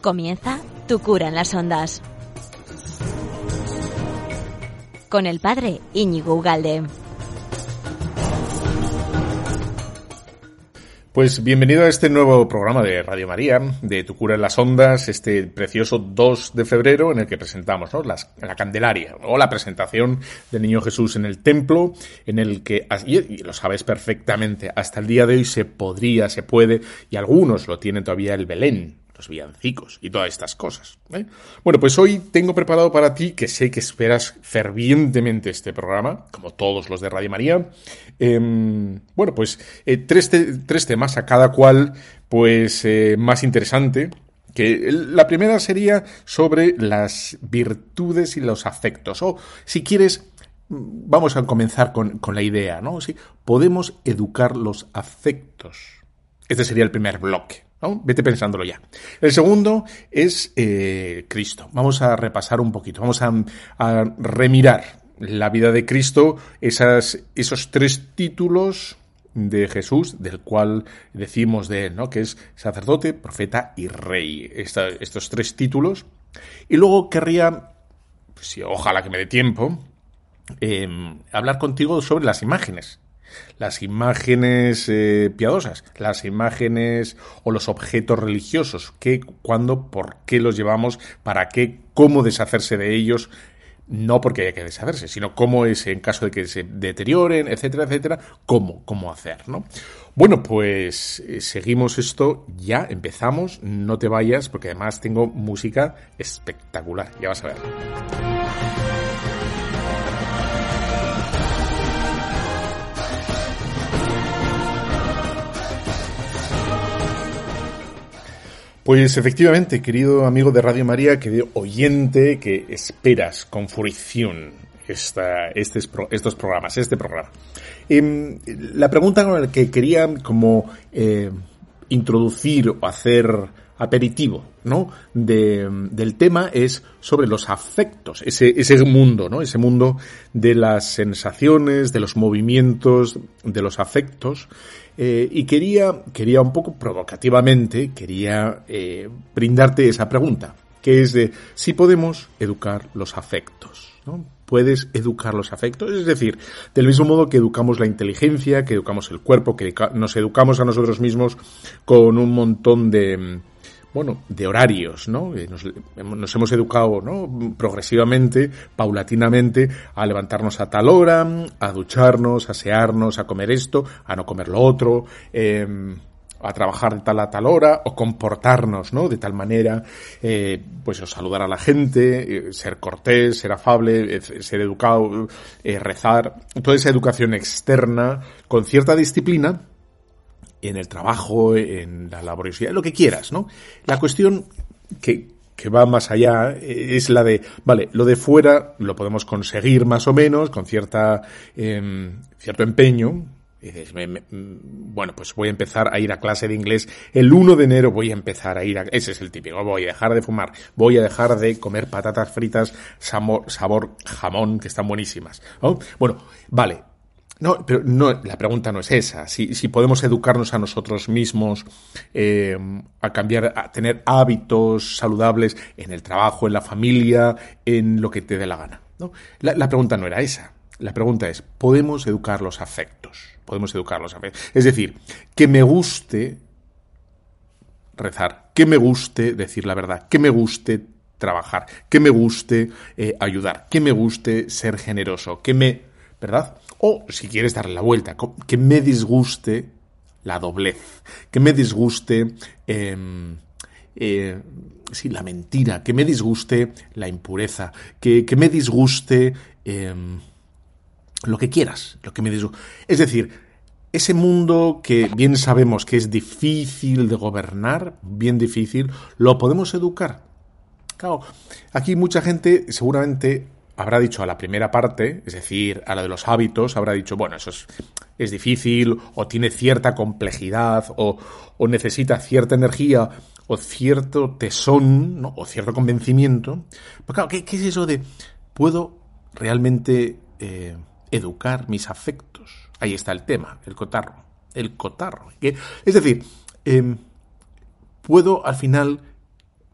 Comienza Tu cura en las ondas. Con el padre Íñigo Ugalde. Pues bienvenido a este nuevo programa de Radio María, de Tu cura en las ondas, este precioso 2 de febrero en el que presentamos ¿no? La Candelaria o la presentación del Niño Jesús en el templo, en el que, y lo sabes perfectamente, hasta el día de hoy se podría, se puede, y algunos lo tienen todavía el Belén, los villancicos y todas estas cosas. ¿eh? Bueno, pues hoy tengo preparado para ti, que sé que esperas fervientemente este programa, como todos los de Radio María. em, bueno, pues eh, tres, tres temas, a cada cual, pues eh, más interesante. Que la primera sería sobre las virtudes y los afectos. O, si quieres, vamos a comenzar con, con la idea, ¿no? Sí, podemos educar los afectos. Este sería el primer bloque. Vete pensándolo ya. El segundo es eh, Cristo. Vamos a repasar un poquito. Vamos a, remirar la vida de Cristo, esos tres títulos de Jesús, del cual decimos de él, ¿no? que es sacerdote, profeta y rey. Estos tres títulos. Y luego querría, pues, sí, ojalá que me dé tiempo, eh, hablar contigo sobre las imágenes. Las imágenes eh, piadosas, las imágenes o los objetos religiosos, qué, cuándo, por qué los llevamos, para qué, cómo deshacerse de ellos, no porque haya que deshacerse, sino cómo es en caso de que se deterioren, etcétera, etcétera, cómo, cómo hacer, ¿no? Bueno, pues eh, seguimos esto, ya empezamos, no te vayas, porque además tengo música espectacular, ya vas a ver. Pues efectivamente, querido amigo de Radio María, querido oyente que esperas con fruición esta, estes estos programas, este programa. Em, la pregunta con la que quería como eh, introducir o hacer aperitivo, ¿no? De, del tema es sobre los afectos, ese, ese mundo, ¿no? Ese mundo de las sensaciones, de los movimientos, de los afectos. Eh, y quería, quería un poco provocativamente, quería eh, brindarte esa pregunta, que es de si podemos educar los afectos, ¿no? ¿Puedes educar los afectos? Es decir, del mismo modo que educamos la inteligencia, que educamos el cuerpo, que nos educamos a nosotros mismos con un montón de, bueno, de horarios, ¿no? Eh, Nos, nos hemos educado, ¿no? Progresivamente, paulatinamente, a levantarnos a tal hora, a ducharnos, a asearnos, a comer esto, a no comer lo otro, em, a trabajar de tal a tal hora, o comportarnos, ¿no? De tal manera, eh, pues saludar a la gente, eh, ser cortés, ser afable, eh, ser educado, eh, rezar, toda esa educación externa con cierta disciplina, en el trabajo, en la laboriosidad, lo que quieras, ¿no? La cuestión que, que va más allá eh, es la de, vale, lo de fuera lo podemos conseguir más o menos con cierta, em, cierto empeño. Y dices, me- me- mm, bueno, pues voy a empezar a ir a clase de inglés. El 1 de enero voy a empezar a ir a... Ese es el típico. Voy a dejar de fumar. Voy a dejar de comer patatas fritas sabor, sabor jamón, que están buenísimas. ¿no? Bueno, vale. No, pero no, la pregunta no es esa. Si, podemos educarnos a nosotros mismos, eh, a cambiar, a tener hábitos saludables en el trabajo, en la familia, en lo que te dé la gana. ¿no? La, la pregunta no era esa. La pregunta es, ¿podemos educar los afectos? Podemos educar los afectos. Es decir, que me guste rezar, que me guste decir la verdad, que me guste trabajar, que me guste eh, ayudar, que me guste ser generoso, que me ¿verdad? O si quieres darle la vuelta, que me disguste la doblez, que me disguste em, eh, sí, la mentira, que me disguste la impureza, que, que me disguste em, lo que quieras, lo que me disguste. Es decir, ese mundo que bien sabemos que es difícil de gobernar, bien difícil, lo podemos educar. Claro, aquí mucha gente seguramente habrá dicho a la primera parte, es decir, a la de los hábitos, habrá dicho, bueno, eso es, es difícil, o tiene cierta complejidad, o, necesita cierta energía, o cierto tesón, o cierto convencimiento. Pero claro, ¿qué, ¿qué, es eso de puedo realmente eh, educar mis afectos? Ahí está el tema, el cotarro. El cotarro. Es decir, eh, puedo al final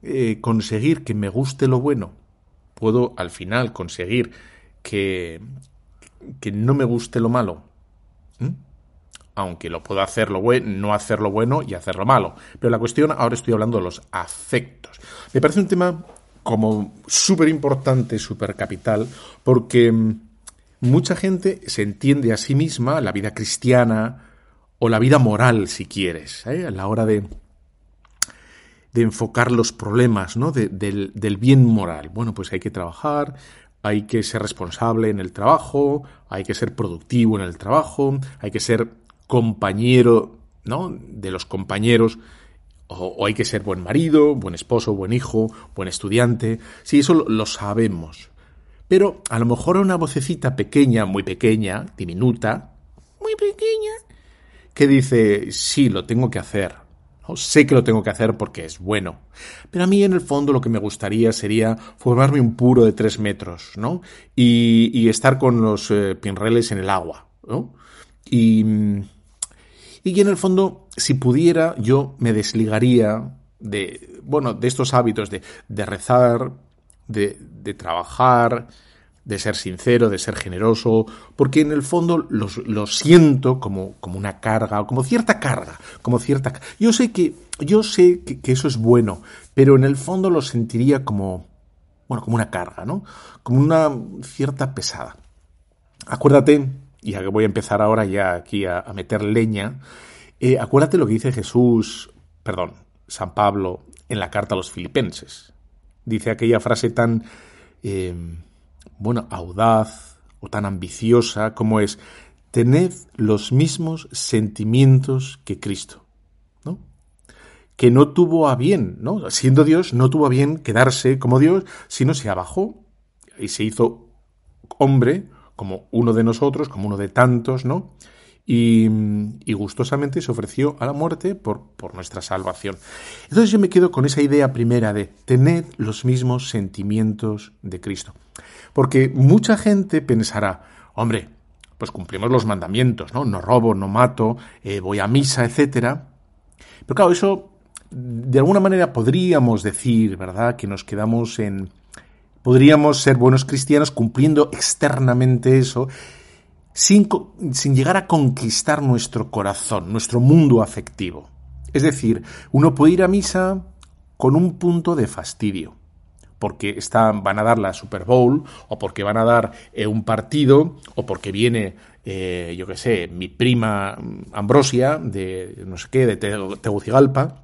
eh, conseguir que me guste lo bueno puedo al final conseguir que, que no me guste lo malo. Aunque lo puedo hacer lo bueno, no hacer lo bueno y hacer lo malo. Pero la cuestión, ahora estoy hablando de los afectos. Me parece un tema como súper importante, súper capital, porque mm, mucha gente se entiende a sí misma la vida cristiana o la vida moral, si quieres, ¿eh? a la hora de, de enfocar los problemas ¿no? del, del, bien moral. Bueno, pues hay que trabajar, hay que ser responsable en el trabajo, hay que ser productivo en el trabajo, hay que ser compañero ¿no? de los compañeros, o, o hay que ser buen marido, buen esposo, buen hijo, buen estudiante. Sí, eso lo, lo sabemos. Pero a lo mejor una vocecita pequeña, muy pequeña, diminuta, muy pequeña, que dice, sí, lo tengo que hacer, Sé que lo tengo que hacer porque es bueno. Pero a mí en el fondo lo que me gustaría sería formarme un puro de tres metros, ¿no? Y, y estar con los eh, pinreles en el agua, ¿no? Y, y en el fondo, si pudiera, yo me desligaría de, bueno, de estos hábitos de, de rezar, de, de trabajar, de ser sincero, de ser generoso, porque en el fondo lo siento como, como una carga, o como cierta carga, como cierta... Yo sé que, yo sé que, eso es bueno, pero en el fondo lo sentiría como, bueno, como una carga, ¿no? Como una cierta pesada. Acuérdate, y que voy a empezar ahora ya aquí a, a meter leña, eh, acuérdate lo que dice Jesús, perdón, San Pablo en la carta a los filipenses. Dice aquella frase tan... Eh, bueno, audaz o tan ambiciosa como es tened los mismos sentimientos que Cristo, ¿no? Que no tuvo a bien, ¿no? Siendo Dios, no tuvo a bien quedarse como Dios, sino se abajó y se hizo hombre como uno de nosotros, como uno de tantos, ¿no? Y, gustosamente se ofreció a la muerte por, por, nuestra salvación. Entonces yo me quedo con esa idea primera de tened los mismos sentimientos de Cristo. Porque mucha gente pensará, hombre, pues cumplimos los mandamientos, ¿no? No robo, no mato, eh, voy a misa, etcétera. Pero claro, eso de alguna manera podríamos decir, ¿verdad?, que nos quedamos en... Podríamos ser buenos cristianos cumpliendo externamente eso, sin, sin llegar a conquistar nuestro corazón, nuestro mundo afectivo. Es decir, uno puede ir a misa con un punto de fastidio, porque están, van a dar la Super Bowl, o porque van a dar eh, un partido, o porque viene, eh, yo qué sé, mi prima Ambrosia, de no sé qué, de Tegucigalpa,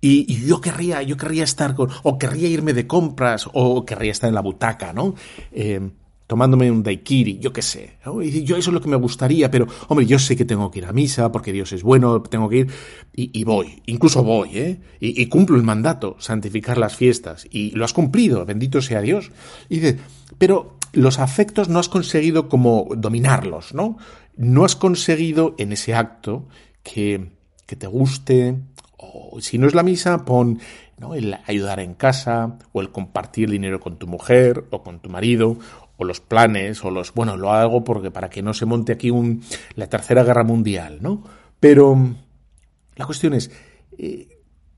y, y, yo querría, yo querría estar con, o querría irme de compras, o querría estar en la butaca, ¿no? Eh, tomándome un daiquiri, yo qué sé. Y yo eso es lo que me gustaría, pero hombre, yo sé que tengo que ir a misa porque Dios es bueno, tengo que ir y, voy, incluso voy, ¿eh? Y, cumplo el mandato, santificar las fiestas y lo has cumplido, bendito sea Dios. Y dice, pero los afectos no has conseguido como dominarlos, ¿no? No has conseguido en ese acto que, que te guste, o si no es la misa, pon ¿no? el ayudar en casa, o el compartir dinero con tu mujer, o con tu marido, o los planes, o los, bueno, lo hago porque para que no se monte aquí un, la tercera guerra mundial, ¿no? Pero la cuestión es, eh,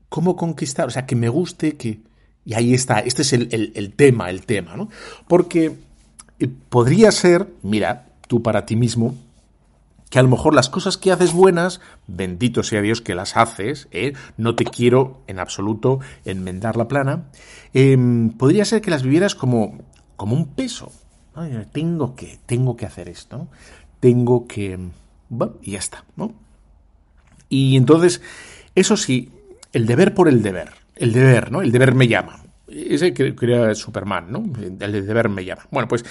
¿cómo conquistar? O sea, que me guste, que... Y ahí está, este es el, el, tema, el tema, ¿no? Porque eh, podría ser, mira, tú para ti mismo, que a lo mejor las cosas que haces buenas, bendito sea Dios que las haces, ¿eh? no te quiero en absoluto enmendar la plana, eh, podría ser que las vivieras como, como un peso, Tengo que, tengo que hacer esto. Tengo que... Y ya está, ¿no? Y entonces, eso sí, el deber por el deber, el deber, ¿no? El deber me llama. Ese que crea Superman, ¿no? El deber me llama. Bueno, pues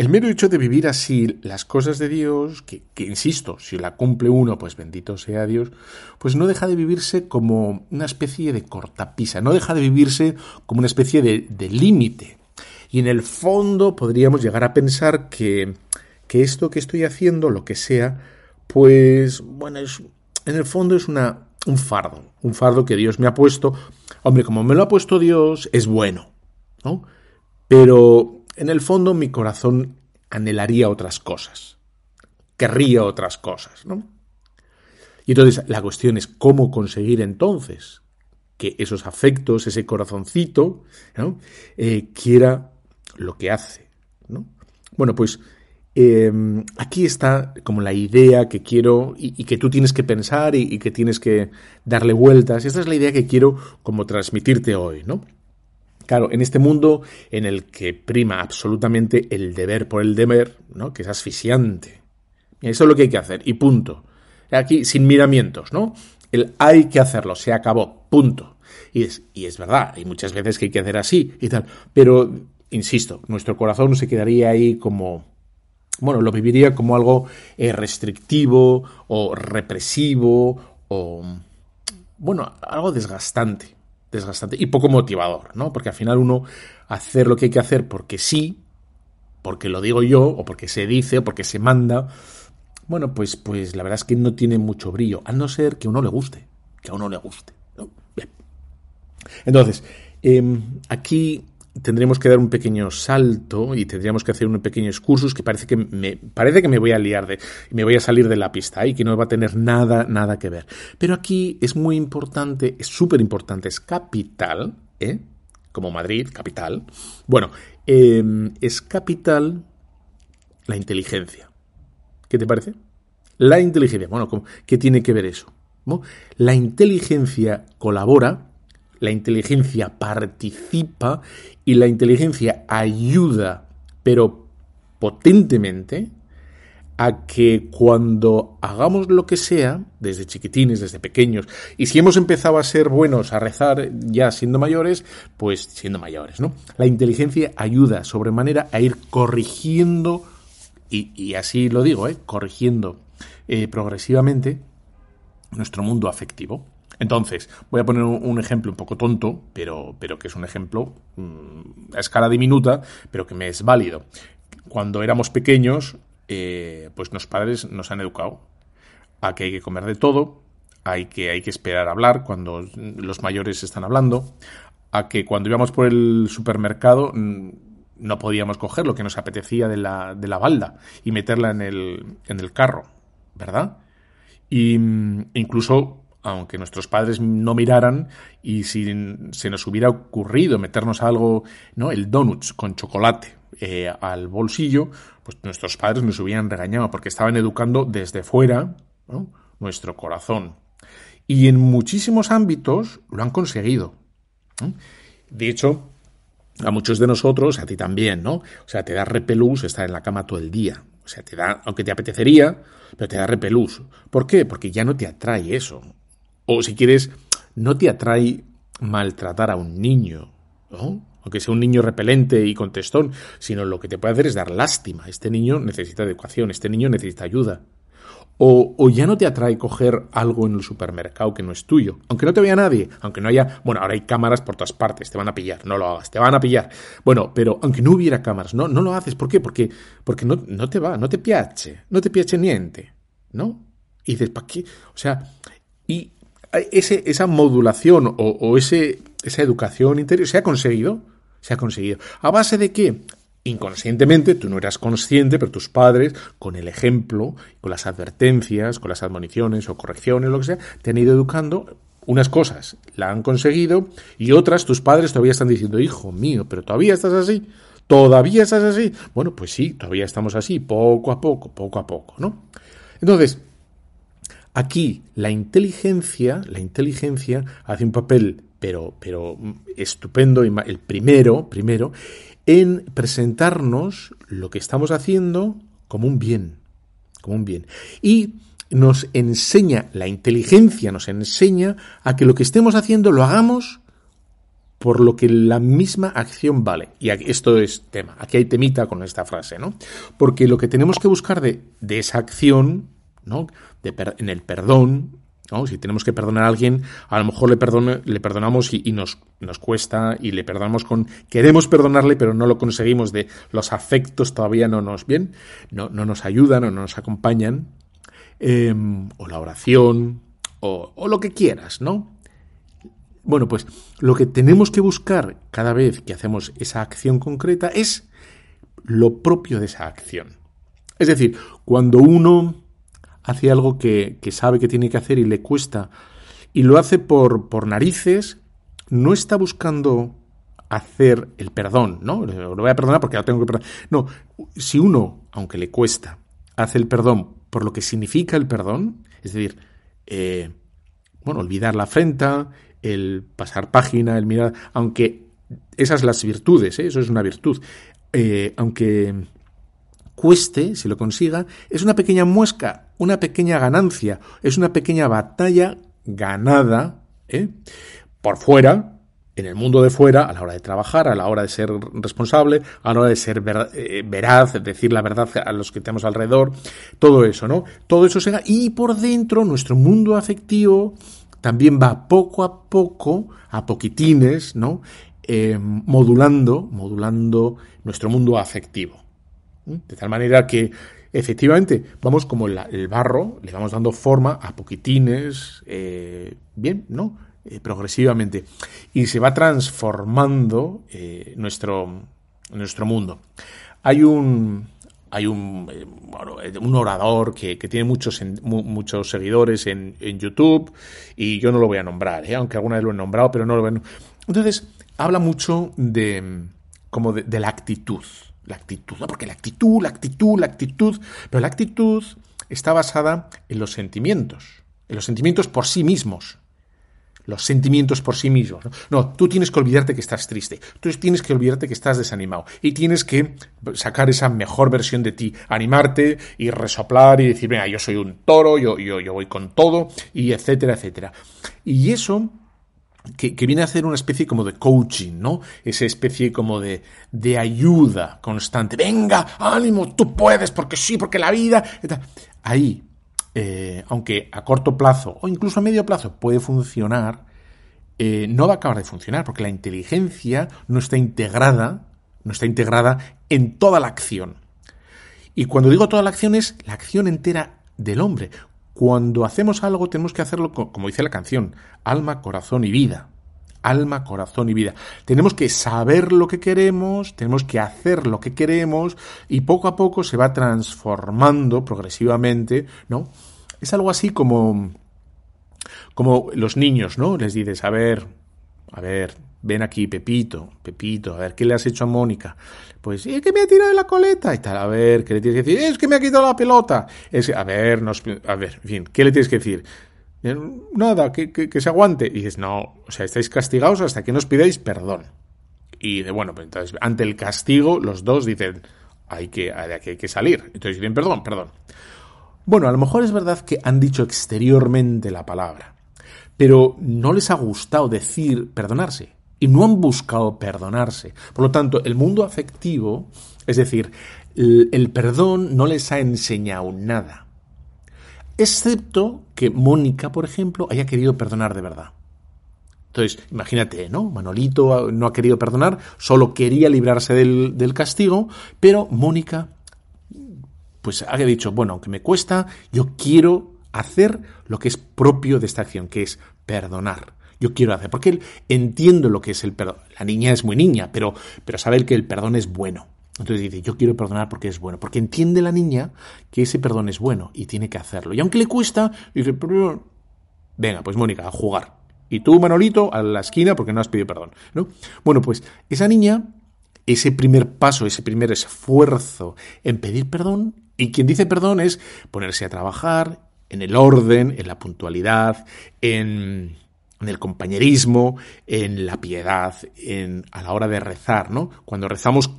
el mero hecho de vivir así las cosas de Dios, que, insisto, si la cumple uno, pues bendito sea Dios, pues no deja de vivirse como una especie de cortapisa, no deja de vivirse como una especie de, límite. Y en el fondo podríamos llegar a pensar que, que esto que estoy haciendo, lo que sea, pues bueno, es, en el fondo es una, un fardo, un fardo que Dios me ha puesto. Hombre, como me lo ha puesto Dios, es bueno, ¿no? Pero en el fondo mi corazón anhelaría otras cosas, querría otras cosas, ¿no? Y entonces la cuestión es cómo conseguir entonces que esos afectos, ese corazoncito, ¿no? Eh, quiera lo que hace, ¿no? Bueno, pues em, aquí está como la idea que quiero y, que tú tienes que pensar y, que tienes que darle vueltas. Esta es la idea que quiero como transmitirte hoy, ¿no? Claro, en este mundo en el que prima absolutamente el deber por el deber, ¿no? Que es asfixiante. Eso es lo que hay que hacer, y punto. Aquí, sin miramientos, ¿no? El hay que hacerlo, se acabó, punto. Y es, y es verdad, hay muchas veces que hay que hacer así y tal. Pero, insisto, nuestro corazón se quedaría ahí como, bueno, lo viviría como algo eh, restrictivo o represivo o, bueno, algo desgastante desgastante y poco motivador, ¿no? Porque al final uno hacer lo que hay que hacer porque sí, porque lo digo yo, o porque se dice, o porque se manda, bueno, pues, pues la verdad es que no tiene mucho brillo, a no ser que a uno le guste, que a uno le guste. Bien. Entonces, em, aquí tendremos que dar un pequeño salto y tendríamos que hacer un pequeño excursus que parece que me parece que me voy a liar de me voy a salir de la pista y que no va a tener nada nada que ver. Pero aquí es muy importante, es súper importante, es capital, ¿eh? como Madrid, capital. Bueno, em, es capital la inteligencia. ¿Qué te parece? La inteligencia. Bueno, ¿qué tiene que ver eso? La inteligencia colabora la inteligencia participa y la inteligencia ayuda, pero potentemente, a que cuando hagamos lo que sea, desde chiquitines, desde pequeños, y si hemos empezado a ser buenos a rezar ya siendo mayores, pues siendo mayores, ¿no? La inteligencia ayuda sobremanera a ir corrigiendo, y, así lo digo, ¿eh? corrigiendo eh, progresivamente nuestro mundo afectivo. Entonces, voy a poner un ejemplo un poco tonto, pero, pero que es un ejemplo mm, a escala diminuta, pero que me es válido. Cuando éramos pequeños, eh, pues los padres nos han educado a que hay que comer de todo, hay que, hay que esperar a hablar cuando los mayores están hablando, a que cuando íbamos por el supermercado mm, no podíamos coger lo que nos apetecía de la, de la balda y meterla en el, en el carro, ¿verdad? Y mm, incluso aunque nuestros padres no miraran y si se nos hubiera ocurrido meternos algo, ¿no? El donuts con chocolate eh, al bolsillo, pues nuestros padres nos hubieran regañado porque estaban educando desde fuera nuestro corazón. Y en muchísimos ámbitos lo han conseguido. De hecho, a muchos de nosotros, a ti también, ¿no? O sea, te da repelús estar en la cama todo el día. O sea, te da, aunque te apetecería, pero te da repelús. ¿Por qué? Porque ya no te atrae eso. O si quieres, no te atrae maltratar a un niño, ¿no? aunque sea un niño repelente y contestón, sino lo que te puede hacer es dar lástima. Este niño necesita educación, este niño necesita ayuda. O, o, ya no te atrae coger algo en el supermercado que no es tuyo, aunque no te vea nadie, aunque no haya, bueno, ahora hay cámaras por todas partes, te van a pillar, no lo hagas, te van a pillar. Bueno, pero aunque no hubiera cámaras, no, no lo haces, ¿por qué? Porque, porque no, no te va, no te piace, no te piace niente, ¿no? Y dices, ¿para qué? O sea, ese, esa modulación o, ese, esa educación interior se ha conseguido. Se ha conseguido. ¿A base de qué? Inconscientemente, tú no eras consciente, pero tus padres, con el ejemplo, con las advertencias, con las admoniciones o correcciones, lo que sea, te han ido educando. Unas cosas la han conseguido y otras tus padres todavía están diciendo, hijo mío, pero todavía estás así. ¿Todavía estás así? Bueno, pues sí, todavía estamos así, poco a poco, poco a poco, ¿no? Entonces, Aquí la inteligencia, la inteligencia hace un papel, pero, pero estupendo, el primero, primero, en presentarnos lo que estamos haciendo como un bien, como un bien. Y nos enseña, la inteligencia nos enseña a que lo que estemos haciendo lo hagamos por lo que la misma acción vale. Y esto es tema, aquí hay temita con esta frase, ¿no? Porque lo que tenemos que buscar de, de esa acción, ¿no? En el perdón. Si tenemos que perdonar a alguien, a lo mejor le, perdone, le perdonamos y, nos, nos, cuesta y le perdonamos con... Queremos perdonarle, pero no lo conseguimos de los afectos todavía no nos bien, no, no nos ayudan o no nos acompañan. Em, o la oración, o, o lo que quieras, ¿no? Bueno, pues lo que tenemos que buscar cada vez que hacemos esa acción concreta es lo propio de esa acción. Es decir, cuando uno hace algo que, sabe que tiene que hacer y le cuesta, y lo hace por, por narices, no está buscando hacer el perdón, ¿no? Lo voy a perdonar porque lo tengo que perdonar. No, si uno, aunque le cuesta, hace el perdón por lo que significa el perdón, es decir, eh, bueno, olvidar la afrenta, el pasar página, el mirar, aunque esas las virtudes, ¿eh? eso es una virtud, eh, aunque cueste, si lo consiga, es una pequeña muesca, una pequeña ganancia, es una pequeña batalla ganada ¿eh? por fuera, en el mundo de fuera, a la hora de trabajar, a la hora de ser responsable, a la hora de ser eh, veraz, decir la verdad a los que tenemos alrededor, todo eso, ¿no? Todo eso se y por dentro nuestro mundo afectivo también va poco a poco, a poquitines, ¿no? Eh, modulando, modulando nuestro mundo afectivo. De tal manera que efectivamente vamos como el barro, le vamos dando forma a poquitines, eh, bien, ¿no? Eh, progresivamente. Y se va transformando eh, nuestro, nuestro mundo. Hay un, hay un, un orador que, tiene muchos, muchos seguidores en, YouTube y yo no lo voy a nombrar, aunque alguna vez lo he nombrado, pero no lo voy a... Entonces, habla mucho de, como de la actitud. La actitud, ¿no? Porque la actitud, la actitud, la actitud. Pero la actitud está basada en los sentimientos. En los sentimientos por sí mismos. Los sentimientos por sí mismos. ¿no? tú tienes que olvidarte que estás triste. Tú tienes que olvidarte que estás desanimado. Y tienes que sacar esa mejor versión de ti. Animarte y resoplar y decir, venga, yo soy un toro, yo, yo, yo voy con todo, y etcétera, etcétera. Y eso que, viene a hacer una especie como de coaching, ¿no? Esa especie como de, de ayuda constante. Venga, ánimo, tú puedes, porque sí, porque la vida... Ahí, eh, aunque a corto plazo o incluso a medio plazo puede funcionar, eh, no va a acabar de funcionar, porque la inteligencia no está integrada, no está integrada en toda la acción. Y cuando digo toda la acción es la acción entera del hombre. Cuando hacemos algo tenemos que hacerlo como dice la canción, alma, corazón y vida. Alma, corazón y vida. Tenemos que saber lo que queremos, tenemos que hacer lo que queremos y poco a poco se va transformando progresivamente, ¿no? Es algo así como como los niños, ¿no? Les dices, a ver, a ver, ven aquí, Pepito, Pepito, a ver, ¿qué le has hecho a Mónica? Pues es que me ha tirado de la coleta y tal. A ver, ¿qué le tienes que decir? Es que me ha quitado la pelota. Es a ver, a ver, en fin, ¿qué le tienes que decir? Eh, nada, que, que, se aguante. Y dices, no, o sea, estáis castigados hasta que nos pidáis perdón. Y de, bueno, pues entonces, ante el castigo, los dos dicen, hay que, hay que, hay que salir. Entonces dicen, perdón, perdón. Bueno, a lo mejor es verdad que han dicho exteriormente la palabra, pero no les ha gustado decir perdonarse y no han buscado perdonarse. Por lo tanto, el mundo afectivo, es decir, el, perdón no les ha enseñado nada. Excepto que Mónica, por ejemplo, haya querido perdonar de verdad. Entonces, imagínate, ¿no? Manolito no ha querido perdonar, solo quería librarse del, del castigo, pero Mónica, pues ha dicho, bueno, aunque me cuesta, yo quiero hacer lo que es propio de esta acción, que es perdonar yo quiero hacer. Porque él entiendo lo que es el perdón. La niña es muy niña, pero, pero sabe que el perdón es bueno. Entonces dice, yo quiero perdonar porque es bueno. Porque entiende la niña que ese perdón es bueno y tiene que hacerlo. Y aunque le cuesta, dice, venga, pues Mónica, a jugar. Y tú, Manolito, a la esquina porque no has pedido perdón. ¿no? Bueno, pues esa niña, ese primer paso, ese primer esfuerzo en pedir perdón, y quien dice perdón es ponerse a trabajar en el orden, en la puntualidad, en el compañerismo, en la piedad, en, a la hora de rezar, ¿no? Cuando rezamos,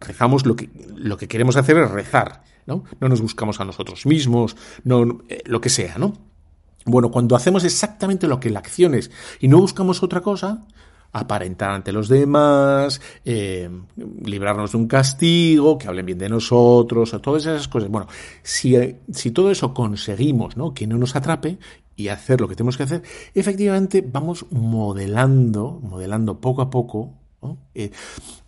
rezamos lo que, lo que queremos hacer es rezar, ¿no? No nos buscamos a nosotros mismos, no, eh, lo que sea, ¿no? Bueno, cuando hacemos exactamente lo que la acción es y no buscamos otra cosa, aparentar ante los demás, eh, librarnos de un castigo, que hablen bien de nosotros, todas esas cosas. Bueno, si, si todo eso conseguimos, ¿no? Que no nos atrape y hacer lo que tenemos que hacer, efectivamente vamos modelando, modelando poco a poco. Eh,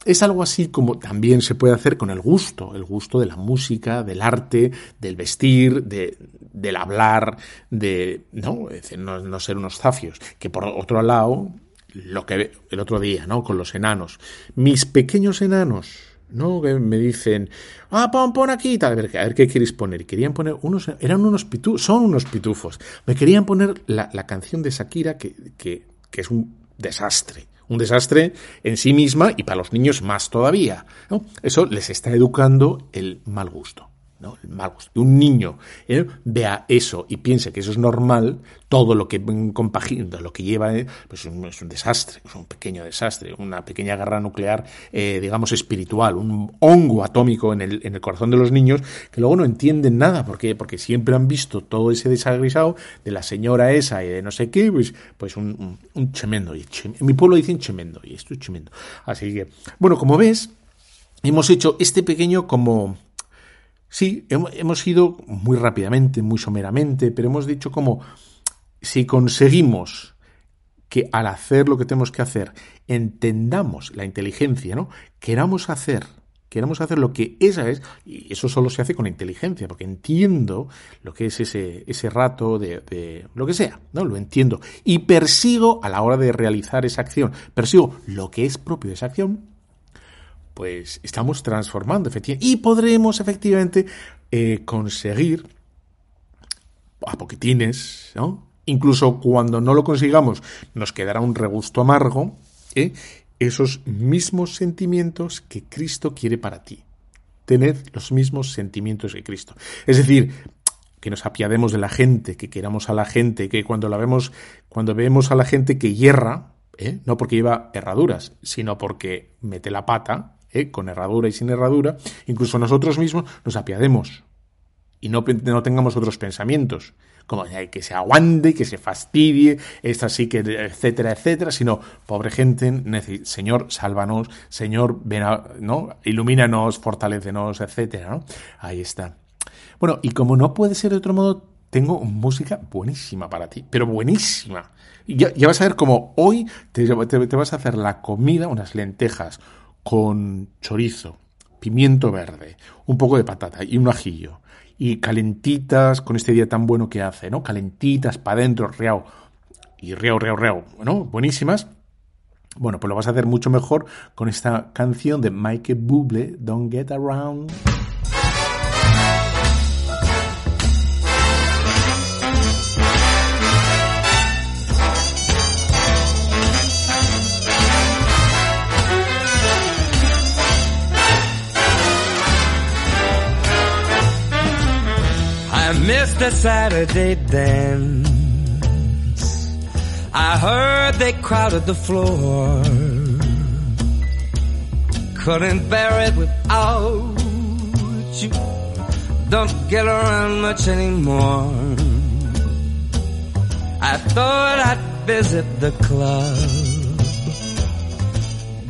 es algo así como también se puede hacer con el gusto, el gusto de la música, del arte, del vestir, de, del hablar, de no, no, no ser unos zafios. Que por otro lado, lo que el otro día, ¿no? Con los enanos. Mis pequeños enanos, ¿no? Que me dicen, ah, pon, pon aquí, tal, a ver, qué queréis poner. querían poner unos, eran unos pitufos, son unos pitufos. Me querían poner la, la canción de Shakira, que, que, que, es un desastre. Un desastre en sí misma y para los niños más todavía. Eso les está educando el mal gusto. ¿No? El mal gusto. Un niño ¿eh? vea eso y piense que eso es normal, todo lo que compagina, lo que lleva, ¿eh? pues es un, desastre, es un pequeño desastre, una pequeña guerra nuclear, eh, digamos, espiritual, un hongo atómico en el, en el corazón de los niños que luego no entienden nada. Porque siempre han visto todo ese desagrisado de la señora esa y de no sé qué, pues, pues un, un. Y en mi pueblo dicen tremendo, y esto es tremendo. Así que, bueno, como ves, hemos hecho este pequeño como Sí, hemos ido muy rápidamente, muy someramente, pero hemos dicho como si conseguimos que al hacer lo que tenemos que hacer entendamos la inteligencia, ¿no? Queramos hacer, queramos hacer lo que esa es, y eso solo se hace con inteligencia, porque entiendo lo que es ese, ese rato de, de lo que sea, ¿no? Lo entiendo. Y persigo a la hora de realizar esa acción, persigo lo que es propio de esa acción, pues estamos transformando efectivamente y podremos efectivamente eh, conseguir a poquitines. Incluso cuando no lo consigamos, nos quedará un regusto amargo, ¿eh? esos mismos sentimientos que Cristo quiere para ti. Tened los mismos sentimientos que Cristo. Es decir, que nos apiademos de la gente, que queramos a la gente, que cuando la vemos, cuando vemos a la gente que hierra, ¿eh? no porque lleva herraduras, sino porque mete la pata, ¿eh? con herradura y sin herradura, incluso nosotros mismos nos apiademos y no, no tengamos otros pensamientos, como que se aguante, que se fastidie, es así que, etcétera, etcétera, sino, pobre gente, Señor, sálvanos, Señor, ven ¿no? ilumínanos, fortalecenos, etcétera. Ahí está. Bueno, y como no puede ser de otro modo, tengo música buenísima para ti, pero buenísima. Ya vas a ver como hoy te, te, te vas a hacer la comida, unas lentejas, con chorizo, pimiento verde, un poco de patata y un ajillo. Y calentitas con este día tan bueno que hace, ¿no? Calentitas para adentro, reao. Y reao, reao, reao, ¿no? Buenísimas. Bueno, pues lo vas a hacer mucho mejor con esta canción de Mike Bublé, Don't Get Around. Missed the Saturday dance. I heard they crowded the floor. Couldn't bear it without you. Don't get around much anymore. I thought I'd visit the club.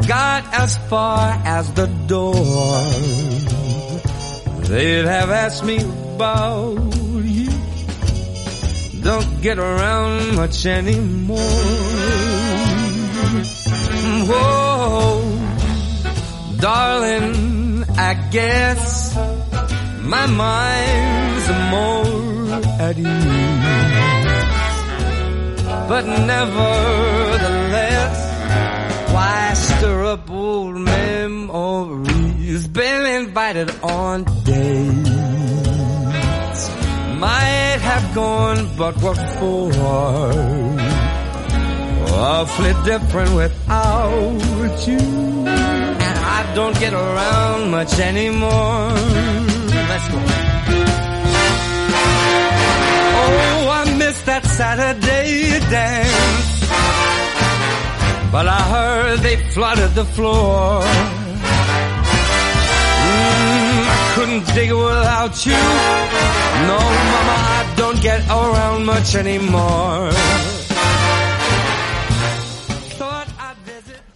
Got as far as the door. They'd have asked me about don't get around much anymore. Whoa, darling, I guess my mind's more at ease. But nevertheless, why stir up old memories? Been invited on days might have gone, but what for? Awfully different without you. And I don't get around much anymore. Let's go. Oh, I miss that Saturday dance but I heard they flooded the floor.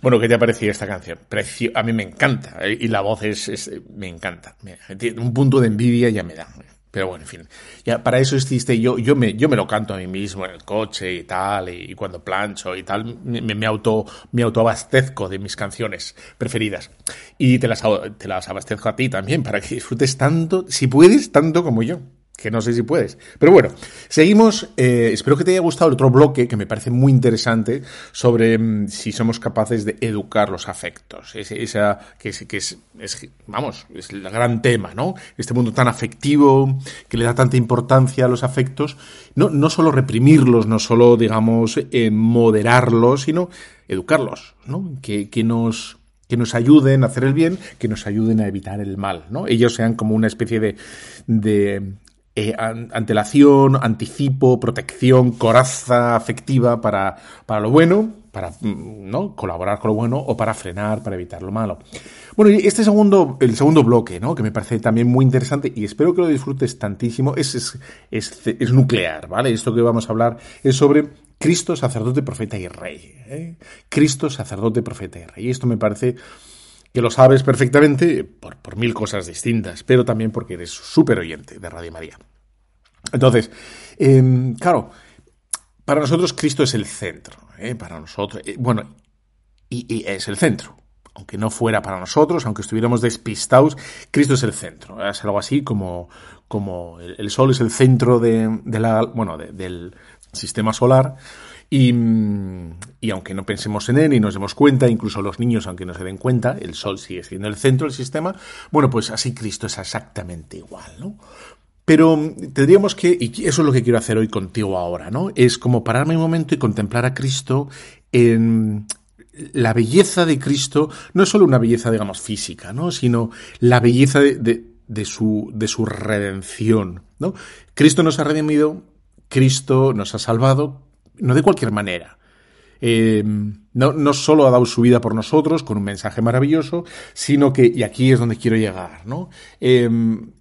Bueno, ¿qué te parecía esta canción? Precio- a mí me encanta. eh, Y la voz es, es- me encanta. Un punto de envidia ya me da. Pero bueno, en fin. Para eso existe, yo, yo, me, yo me lo canto a mí mismo en el coche y tal, y, cuando plancho y tal, me, me auto, me autoabastezco de mis canciones preferidas. Y te las, te las abastezco a ti también, para que disfrutes tanto, si puedes, tanto como yo que no sé si puedes. Pero bueno, seguimos. eh, espero que te haya gustado el otro bloque que me parece muy interesante sobre mm, si somos capaces de educar los afectos. Esa, que es, vamos, es el gran tema, ¿no? Este mundo tan afectivo, que le da tanta importancia a los afectos. No, no solo reprimirlos, no solo, digamos, eh, moderarlos, sino educarlos, ¿no? Que, que nos que nos ayuden a hacer el bien, que nos ayuden a evitar el mal, ¿no? Ellos sean como una especie de eh, an- antelación, anticipo, protección, coraza afectiva para, para lo bueno, para mm, ¿no? colaborar con lo bueno o para frenar, para evitar lo malo. Bueno, y este segundo, el segundo bloque, ¿no? que me parece también muy interesante y espero que lo disfrutes tantísimo, es, es, es, es nuclear, ¿vale? Esto que vamos a hablar es sobre Cristo, sacerdote, profeta y rey. ¿eh? Cristo, sacerdote, profeta y rey. Y esto me parece que lo sabes perfectamente por, por mil cosas distintas, pero también porque eres súper oyente de Radio María. Entonces, eh, claro, para nosotros Cristo es el centro, ¿eh? para nosotros, eh, bueno, y, es el centro. Aunque no fuera para nosotros, aunque estuviéramos despistados, Cristo es el centro. Es algo así como, como el, Sol es el centro de, la, bueno, de- del sistema solar. Y, mm, y aunque no pensemos en él y nos demos cuenta, incluso los niños, aunque no se den cuenta, el Sol sigue siendo el centro del sistema. Bueno, pues así Cristo es exactamente igual, ¿no? Pero mm, tendríamos que, y eso es lo que quiero hacer hoy contigo ahora, ¿no? Es como pararme un momento y contemplar a Cristo en la belleza de Cristo, no es solo una belleza, digamos, física, ¿no? Sino la belleza de, de- de su, de su redención, ¿no? Cristo nos ha redimido, Cristo nos ha salvado, no de cualquier manera. Eh, no, no solo ha dado su vida por nosotros con un mensaje maravilloso, sino que, y aquí es donde quiero llegar, ¿no? Eh,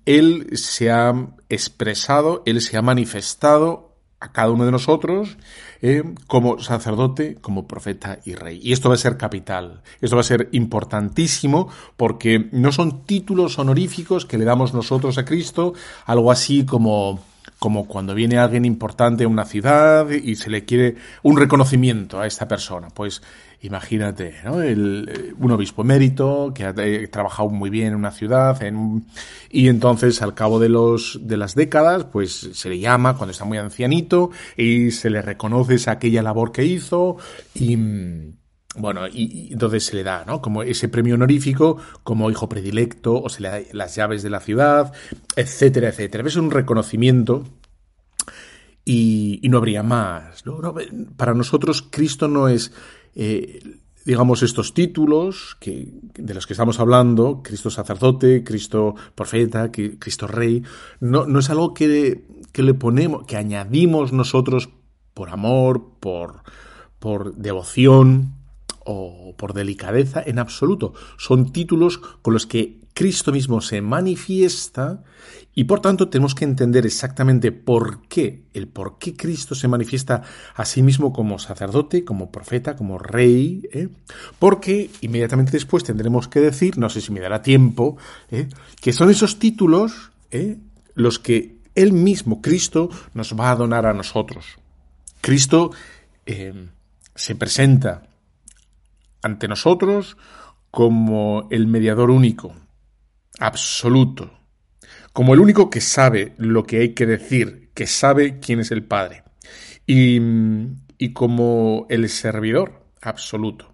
él se ha expresado, Él se ha manifestado a cada uno de nosotros eh, como sacerdote, como profeta y rey. Y esto va a ser capital, esto va a ser importantísimo porque no son títulos honoríficos que le damos nosotros a Cristo, algo así como como cuando viene alguien importante a una ciudad y se le quiere un reconocimiento a esta persona. Pues imagínate, ¿no? Eh, un obispo emérito que ha eh, trabajado muy bien en una ciudad y entonces al cabo de, los, de las décadas pues se le llama cuando está muy ancianito y se le reconoce esa- aquella labor que hizo y... bueno, y, y se le da, ¿no? Como ese premio honorífico, como hijo predilecto, o se le da las llaves de la ciudad, etcétera, etcétera. Es un reconocimiento y, no habría más. ¿no? Para nosotros Cristo no es, eh, digamos, estos títulos que, de los que estamos hablando, Cristo sacerdote, Cristo profeta, Cristo rey, no, no es algo que, que le ponemos, que añadimos nosotros por amor, por, por devoción o por delicadeza, en absoluto. Son títulos con los que Cristo mismo se manifiesta y por tanto tenemos que entender exactamente por qué, el por qué Cristo se manifiesta a sí mismo como sacerdote, como profeta, como rey, ¿eh? porque inmediatamente después tendremos que decir, no sé si me dará tiempo, ¿eh? que son esos títulos ¿eh? los que Él mismo, Cristo, nos va a donar a nosotros. Cristo se presenta ante nosotros como el mediador único, absoluto, como el único que sabe lo que hay que decir, que sabe quién es el Padre, y, y como el servidor absoluto.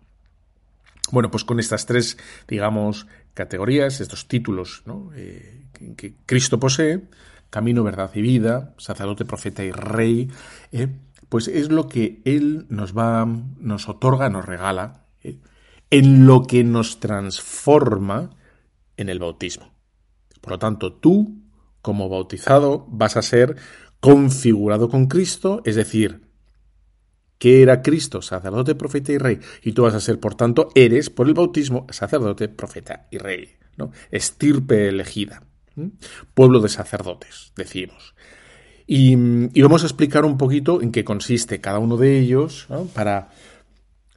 Bueno, pues con estas tres, digamos, categorías, estos títulos eh, que, Cristo posee, camino, verdad y vida, sacerdote, profeta y rey, eh, pues es lo que Él nos va, nos otorga, nos regala, en lo que nos transforma en el bautismo. Por lo tanto, tú, como bautizado, vas a ser configurado con Cristo, es decir, que era Cristo, sacerdote, profeta y rey, y tú vas a ser, por tanto, eres, por el bautismo, sacerdote, profeta y rey, ¿no? Estirpe elegida, pueblo de sacerdotes, decimos. Y, y, vamos a explicar un poquito en qué consiste cada uno de ellos, ¿no? para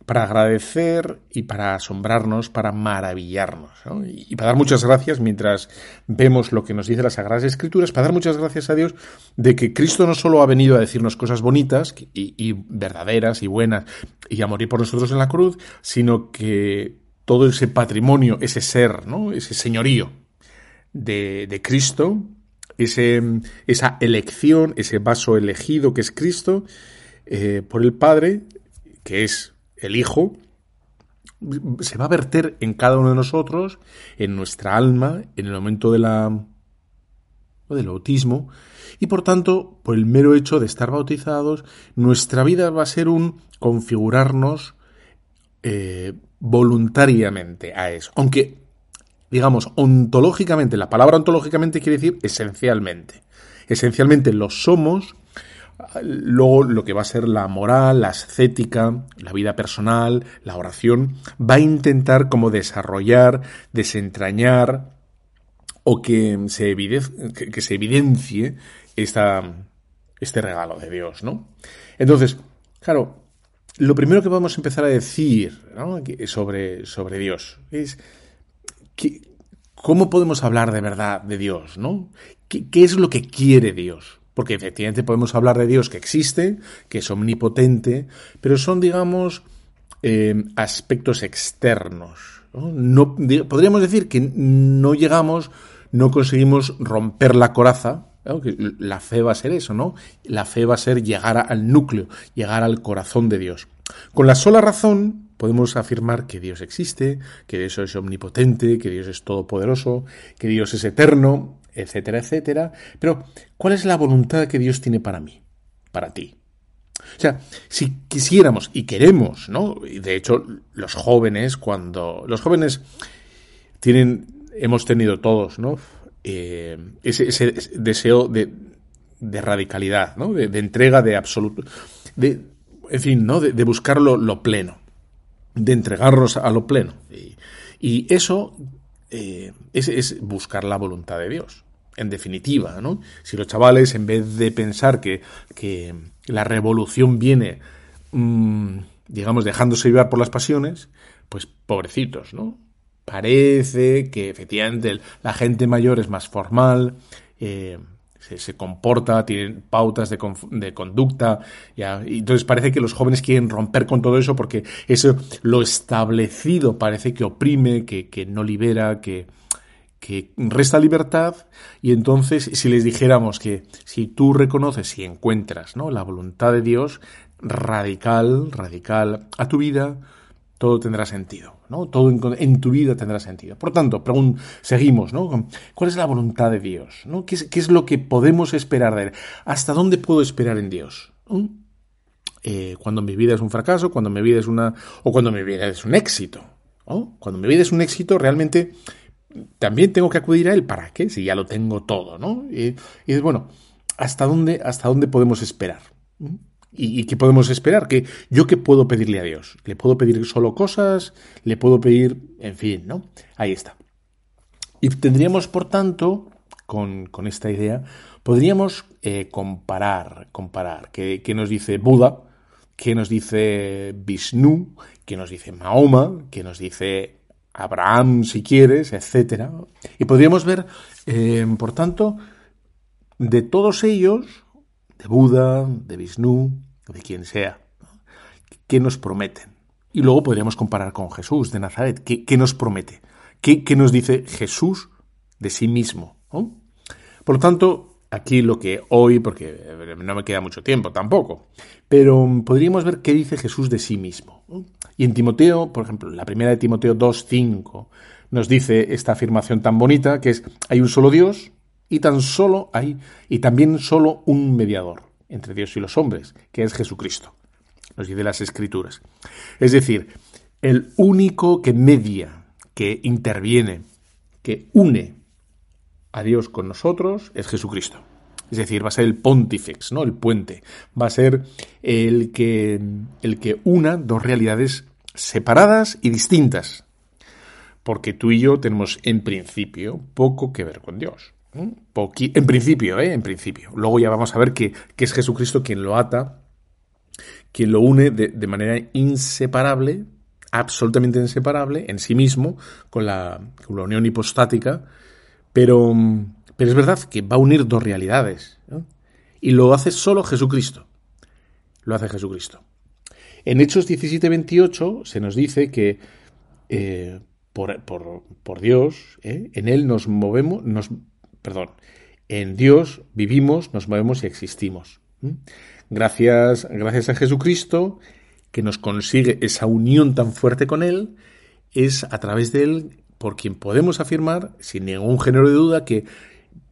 para agradecer y para asombrarnos, para maravillarnos. ¿no? Y para dar muchas gracias mientras vemos lo que nos dice las Sagradas Escrituras, para dar muchas gracias a Dios de que Cristo no solo ha venido a decirnos cosas bonitas y, verdaderas y buenas y a morir por nosotros en la cruz, sino que todo ese patrimonio, ese ser, ese señorío de, Cristo, esa elección, ese vaso elegido que es Cristo, eh, por el Padre, que es el Hijo, se va a verter en cada uno de nosotros, en nuestra alma, en el momento de la, del bautismo, y por tanto, por el mero hecho de estar bautizados, nuestra vida va a ser un configurarnos eh, voluntariamente a eso. Aunque, digamos, ontológicamente, la palabra ontológicamente quiere decir esencialmente. Esencialmente lo somos Luego lo que va a ser la moral, la ascética, la vida personal, la oración, va a intentar como desarrollar, desentrañar o que se, evidencie, que se evidencie esta, este regalo de Dios, ¿no? Entonces, claro, lo primero que vamos a empezar a decir sobre, sobre Dios es cómo podemos hablar de verdad de Dios, ¿no? ¿Qué, ¿Qué es lo que quiere Dios? Porque efectivamente podemos hablar de Dios que existe, que es omnipotente, pero son, digamos, eh, aspectos externos. ¿no? podríamos decir que no llegamos, no conseguimos romper la coraza. La fe va a ser eso, ¿no? La fe va a ser llegar al núcleo, llegar al corazón de Dios. Con la sola razón podemos afirmar que Dios existe, que Dios es omnipotente, que Dios es todopoderoso, que Dios es eterno, etcétera, etcétera. Pero, ¿cuál es la voluntad que Dios tiene para mí? Para ti. O sea, si quisiéramos y queremos, ¿no? Y de hecho, los jóvenes, cuando. Los jóvenes tienen. Hemos tenido todos, ¿no? Eh, ese, ese, deseo de, de radicalidad, ¿no? De, entrega de absoluto. De, en fin, ¿no? De, de buscar lo, pleno. De entregarnos a lo pleno. Y, eso eh, es buscar la voluntad de Dios en definitiva, ¿no? Si los chavales, en vez de pensar que, que la revolución viene, mmm, digamos, dejándose llevar por las pasiones, pues pobrecitos, ¿no? Parece que efectivamente la gente mayor es más formal, eh, se, comporta, tiene pautas de, de conducta, ya, entonces parece que los jóvenes quieren romper con todo eso porque eso, lo establecido parece que oprime, que, que no libera, que, que resta libertad y entonces si les dijéramos que si tú reconoces y encuentras ¿no? la voluntad de Dios radical, radical a tu vida, todo tendrá sentido, ¿no? Todo en, tu vida tendrá sentido. Por tanto, seguimos, ¿no? ¿Cuál es la voluntad de Dios? ¿no? ¿Qué, es, ¿Qué, es, lo que podemos esperar de Él? ¿Hasta dónde puedo esperar en Dios? ¿no? Eh, cuando mi vida es un fracaso, cuando mi vida es una... o cuando mi vida es un éxito. ¿no? Cuando mi vida es un éxito, realmente también tengo que acudir a él. ¿Para qué? Si ya lo tengo todo, ¿no? Y, y bueno, ¿hasta dónde, ¿hasta dónde podemos esperar? ¿Y, ¿Y, qué podemos esperar? que ¿Yo qué puedo pedirle a Dios? ¿Le puedo pedir solo cosas? ¿Le puedo pedir, en fin, ¿no? Ahí está. Y tendríamos, por tanto, con, con esta idea, podríamos eh, comparar, comparar, ¿qué, ¿qué, nos dice Buda? ¿Qué nos dice Vishnu? ¿Qué nos dice Mahoma? ¿Qué nos dice Abraham, si quieres, etcétera. Y podríamos ver, eh, por tanto, de todos ellos, de Buda, de Vishnu, de quien sea, ¿qué nos prometen? Y luego podríamos comparar con Jesús de Nazaret. ¿Qué, qué nos promete? ¿Qué, ¿Qué, nos dice Jesús de sí mismo? Por lo tanto, aquí lo que hoy, porque no me queda mucho tiempo tampoco, pero podríamos ver qué dice Jesús de sí mismo. Y en Timoteo, por ejemplo, la primera de Timoteo 2.5 nos dice esta afirmación tan bonita que es hay un solo Dios y tan solo hay y también solo un mediador entre Dios y los hombres, que es Jesucristo. Nos dice las escrituras. Es decir, el único que media, que interviene, que une a Dios con nosotros es Jesucristo. Es decir, va a ser el pontifex, ¿no? El puente. Va a ser el que, el que una dos realidades separadas y distintas. Porque tú y yo tenemos, en principio, poco que ver con Dios. en principio, ¿eh? En principio. Luego ya vamos a ver que, que es Jesucristo quien lo ata, quien lo une de, de manera inseparable, absolutamente inseparable, en sí mismo, con la, con la unión hipostática, pero, pero es verdad que va a unir dos realidades. Y lo hace solo Jesucristo. Lo hace Jesucristo. En Hechos 17-28 se nos dice que eh, por, por, por, Dios, ¿eh? en Él nos movemos, nos, perdón, en Dios vivimos, nos movemos y existimos. Gracias, gracias a Jesucristo, que nos consigue esa unión tan fuerte con Él, es a través de Él por quien podemos afirmar, sin ningún género de duda, que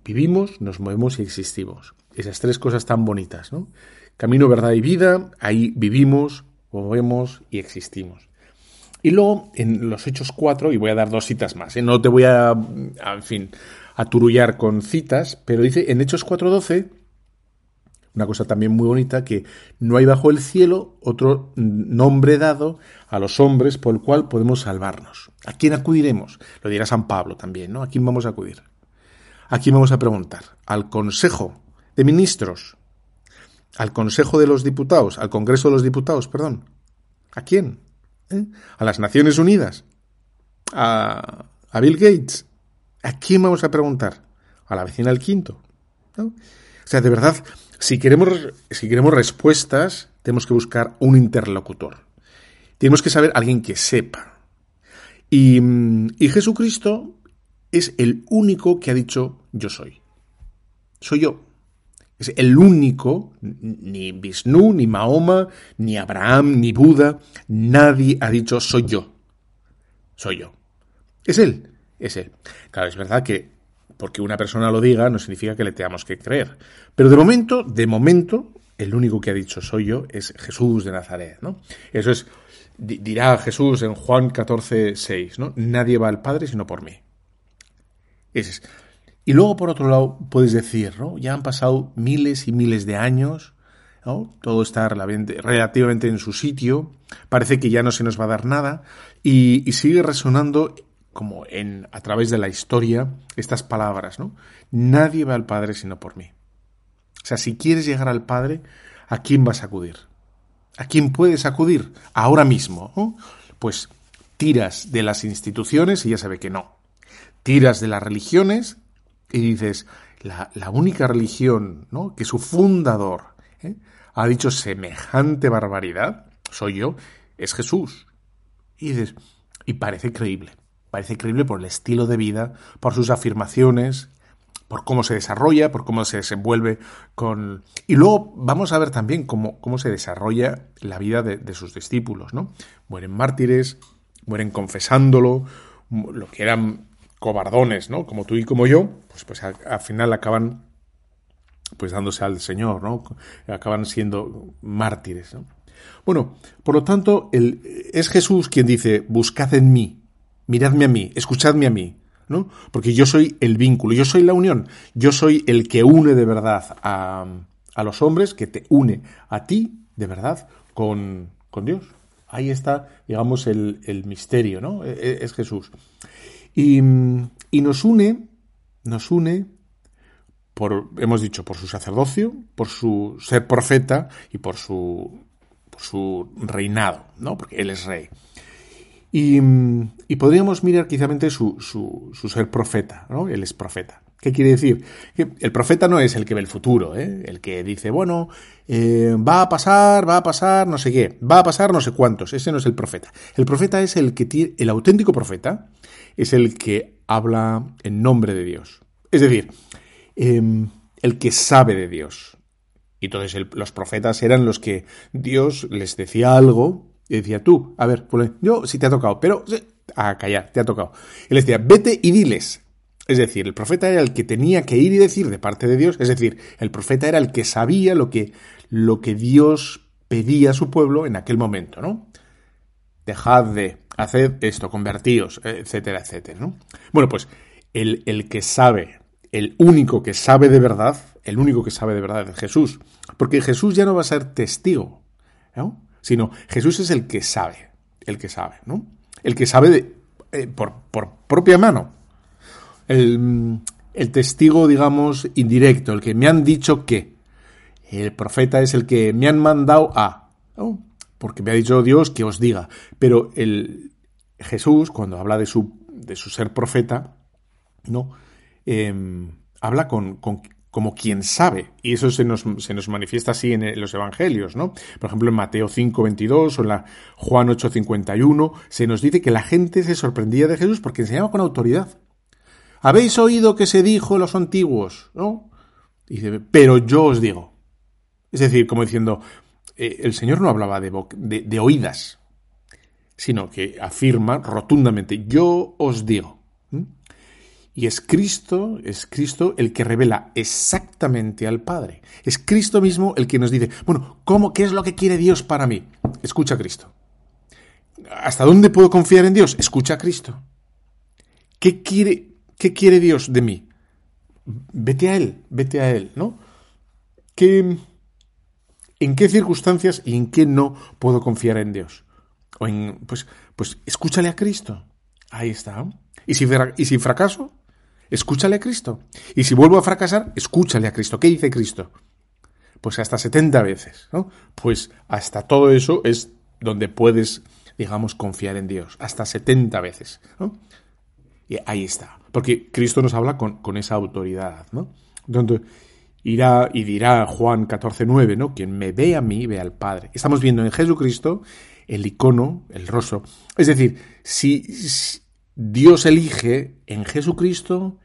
vivimos, nos movemos y existimos. Esas tres cosas tan bonitas, ¿no? Camino, verdad y vida, ahí vivimos, movemos y existimos. Y luego, en los Hechos 4, y voy a dar dos citas más, ¿eh? no te voy a, en fin, a turullar con citas, pero dice en Hechos 4.12, una cosa también muy bonita, que no hay bajo el cielo otro nombre dado a los hombres por el cual podemos salvarnos. ¿A quién acudiremos? Lo dirá San Pablo también, ¿no? ¿A quién vamos a acudir? ¿A quién vamos a preguntar? Al Consejo de Ministros, al Consejo de los Diputados, al Congreso de los Diputados, perdón. ¿A quién? ¿Eh? ¿A las Naciones Unidas? ¿A, ¿A, Bill Gates? ¿A quién vamos a preguntar? ¿A la vecina del quinto? ¿No? O sea, de verdad, si queremos, si queremos respuestas, tenemos que buscar un interlocutor. Tenemos que saber alguien que sepa. Y, y Jesucristo es el único que ha dicho yo soy. Soy yo. Es el único, ni Vishnu, ni Mahoma, ni Abraham, ni Buda, nadie ha dicho soy yo. Soy yo. Es él, es él. Claro, es verdad que porque una persona lo diga no significa que le tengamos que creer. Pero de momento, de momento, el único que ha dicho soy yo es Jesús de Nazaret, ¿no? Eso es, dirá Jesús en Juan 14, 6, ¿no? Nadie va al Padre sino por mí. Y luego, por otro lado, puedes decir, ¿no? Ya han pasado miles y miles de años, ¿no? Todo está relativamente en su sitio, parece que ya no se nos va a dar nada, y, sigue resonando como en a través de la historia estas palabras, ¿no? Nadie va al Padre sino por mí. O sea, si quieres llegar al Padre, ¿a quién vas a acudir? ¿A quién puedes acudir ahora mismo? Pues tiras de las instituciones y ya sabe que no. Tiras de las religiones y dices, la, la única religión ¿no? que su fundador ¿eh? ha dicho semejante barbaridad, soy yo, es Jesús. Y dices, y parece creíble. Parece creíble por el estilo de vida, por sus afirmaciones, por cómo se desarrolla, por cómo se desenvuelve con... Y luego vamos a ver también cómo, cómo se desarrolla la vida de, de, sus discípulos, ¿no? Mueren mártires, mueren confesándolo, lo que eran cobardones, ¿no? Como tú y como yo, pues, pues al, al final acaban pues dándose al Señor, ¿no? Acaban siendo mártires, ¿no? Bueno, por lo tanto, el, es Jesús quien dice, buscad en mí, miradme a mí, escuchadme a mí, ¿no? Porque yo soy el vínculo, yo soy la unión, yo soy el que une de verdad a, a los hombres, que te une a ti de verdad con, con Dios. Ahí está, digamos, el, el misterio, ¿no? Es, es Jesús. Y, y, nos une, nos une por, hemos dicho, por su sacerdocio, por su ser profeta y por su, por su reinado, ¿no? Porque él es rey. Y, y podríamos mirar quizamente su, su, su, ser profeta, ¿no? Él es profeta. ¿Qué quiere decir? El profeta no es el que ve el futuro, ¿eh? el que dice, bueno, eh, va a pasar, va a pasar, no sé qué, va a pasar no sé cuántos. Ese no es el profeta. El profeta es el que tiene, el auténtico profeta es el que habla en nombre de Dios. Es decir, eh, el que sabe de Dios. Y entonces los profetas eran los que Dios les decía algo y decía, tú, a ver, yo sí te ha tocado, pero a callar, te ha tocado. Él decía, vete y diles. Es decir, el profeta era el que tenía que ir y decir de parte de Dios, es decir, el profeta era el que sabía lo que, lo que Dios pedía a su pueblo en aquel momento, ¿no? Dejad de, hacer esto, convertíos, etcétera, etcétera, ¿no? Bueno, pues el, el que sabe el único que sabe de verdad, el único que sabe de verdad es Jesús. Porque Jesús ya no va a ser testigo, ¿no? Sino Jesús es el que sabe, el que sabe, ¿no? El que sabe de, eh, por, por, propia mano. El, el testigo, digamos, indirecto, el que me han dicho que. El profeta es el que me han mandado a. Porque me ha dicho Dios que os diga. Pero el Jesús, cuando habla de su, de su ser profeta, ¿no? Eh, habla con, con, como quien sabe. Y eso se nos, se nos manifiesta así en los evangelios, ¿no? Por ejemplo, en Mateo 5, 22 o en la Juan 8, 51, se nos dice que la gente se sorprendía de Jesús porque enseñaba con autoridad. Habéis oído que se dijo los antiguos, ¿no? Dice, pero yo os digo. Es decir, como diciendo, eh, el Señor no hablaba de, oídas, sino que afirma rotundamente, yo os digo. ¿Mm? Y es Cristo, es Cristo el que revela exactamente al Padre. Es Cristo mismo el que nos dice, bueno, ¿cómo, qué es lo que quiere Dios para mí? Escucha a Cristo. ¿Hasta dónde puedo confiar en Dios? Escucha a Cristo. ¿Qué quiere, qué quiere Dios de mí? Vete a Él, vete a Él, ¿no? ¿Qué, ¿En qué circunstancias y en qué no puedo confiar en Dios? O en, pues, pues escúchale a Cristo. Ahí está. ¿Y si, y si fracaso? Escúchale a Cristo. Y si vuelvo a fracasar, escúchale a Cristo. ¿Qué dice Cristo? Pues hasta 70 veces, ¿no? Pues hasta todo eso es donde puedes, digamos, confiar en Dios. Hasta 70 veces, ¿no? Y ahí está. Porque Cristo nos habla con, con esa autoridad, ¿no? Donde irá y dirá Juan 14.9, ¿no? Quien me ve a mí, ve al Padre. Estamos viendo en Jesucristo el icono, el rostro. Es decir, si, Dios elige en Jesucristo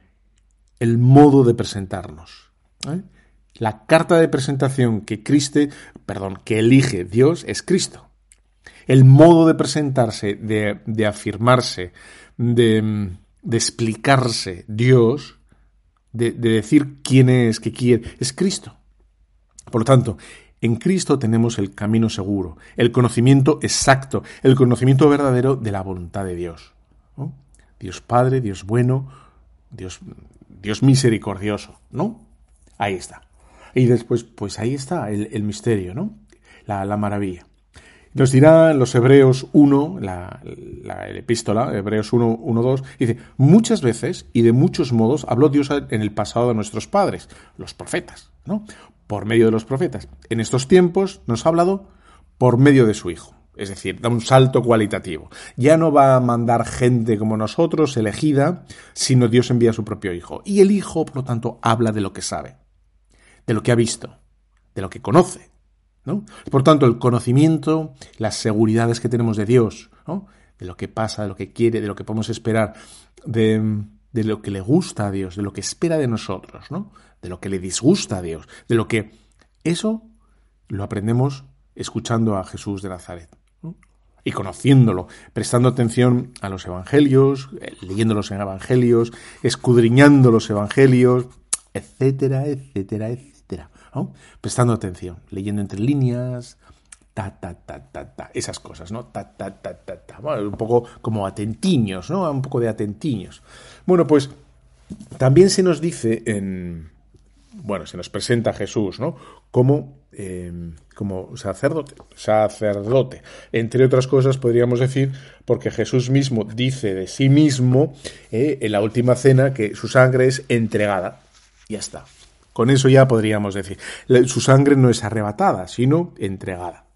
el modo de presentarnos. La carta de presentación que Cristo, perdón, que elige Dios es Cristo. El modo de presentarse, de, de afirmarse, de, de, explicarse Dios, de, de decir quién es, qué quiere, es Cristo. Por lo tanto, en Cristo tenemos el camino seguro, el conocimiento exacto, el conocimiento verdadero de la voluntad de Dios. Dios Padre, Dios bueno, Dios, Dios misericordioso, ¿no? Ahí está. Y después, pues ahí está el, el misterio, ¿no? La, la, maravilla. Nos dirá los Hebreos 1, la, la epístola, Hebreos 1, 1, 2, dice, muchas veces y de muchos modos habló Dios en el pasado de nuestros padres, los profetas, ¿no? Por medio de los profetas. En estos tiempos nos ha hablado por medio de su Hijo. Es decir, da un salto cualitativo. Ya no va a mandar gente como nosotros, elegida, sino Dios envía a su propio Hijo. Y el Hijo, por lo tanto, habla de lo que sabe, de lo que ha visto, de lo que conoce. Por tanto, el conocimiento, las seguridades que tenemos de Dios, de lo que pasa, de lo que quiere, de lo que podemos esperar, de, lo que le gusta a Dios, de lo que espera de nosotros, ¿no? de lo que le disgusta a Dios, de lo que... Eso lo aprendemos escuchando a Jesús de Nazaret y conociéndolo, prestando atención a los evangelios, leyendo los evangelios, escudriñando los evangelios, etcétera, etcétera, etcétera. Prestando atención, leyendo entre líneas, ta, ta, ta, ta, ta, esas cosas, ¿no? Ta, ta, ta, ta, ta. Un poco como atentiños, ¿no? Un poco de atentiños. Bueno, pues también se nos dice en, bueno, se nos presenta Jesús, ¿no? Como, eh, como sacerdote, sacerdote. Entre otras cosas, podríamos decir, porque Jesús mismo dice de sí mismo eh, en la última cena que su sangre es entregada. Ya está. Con eso ya podríamos decir. Su sangre no es arrebatada, sino entregada.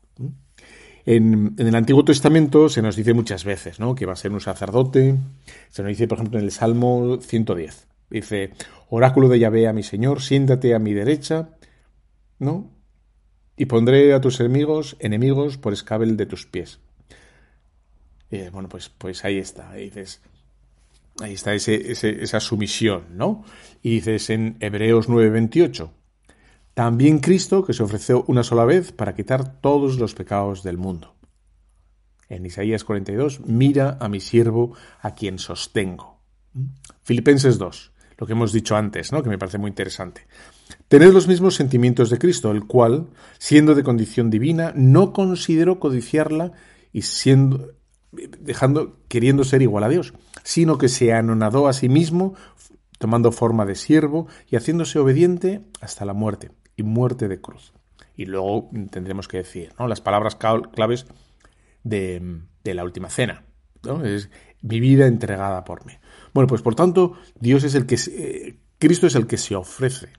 En, el Antiguo Testamento se nos dice muchas veces, ¿no? Que va a ser un sacerdote. Se nos dice, por ejemplo, en el Salmo 110. Dice, oráculo de Yahvé a mi Señor, siéntate a mi derecha, ¿no? Y pondré a tus enemigos, enemigos por escabel de tus pies. Bueno, pues, pues ahí está. Dices, ahí está esa sumisión, ¿no? Y dices en Hebreos 9:28, también Cristo que se ofreció una sola vez para quitar todos los pecados del mundo. En Isaías 42, mira a mi siervo a quien sostengo. Filipenses 2, lo que hemos dicho antes, ¿no? que me parece muy interesante. Tener los mismos sentimientos de Cristo, el cual, siendo de condición divina, no consideró codiciarla y siendo dejando queriendo ser igual a Dios, sino que se anonadó a sí mismo, tomando forma de siervo y haciéndose obediente hasta la muerte, y muerte de cruz. Y luego tendremos que decir ¿no? las palabras claves de, de la última cena. Es mi vida entregada por mí. Bueno, pues por tanto, Dios es el que, eh, Cristo es el que se ofrece.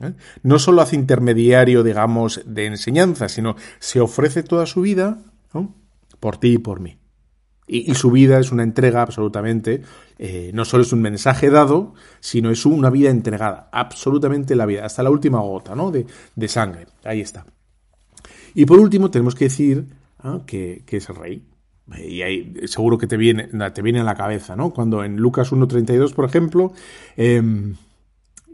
¿eh? No solo hace intermediario, digamos, de enseñanza, sino se ofrece toda su vida por ti y por mí. Y, su vida es una entrega absolutamente, eh, no solo es un mensaje dado, sino es una vida entregada, absolutamente la vida, hasta la última gota ¿no? de, sangre. Ahí está. Y por último, tenemos que decir ¿ah? que, es el rey. Y ahí seguro que te viene, te viene a la cabeza, ¿no? Cuando en Lucas 1.32, por ejemplo, eh,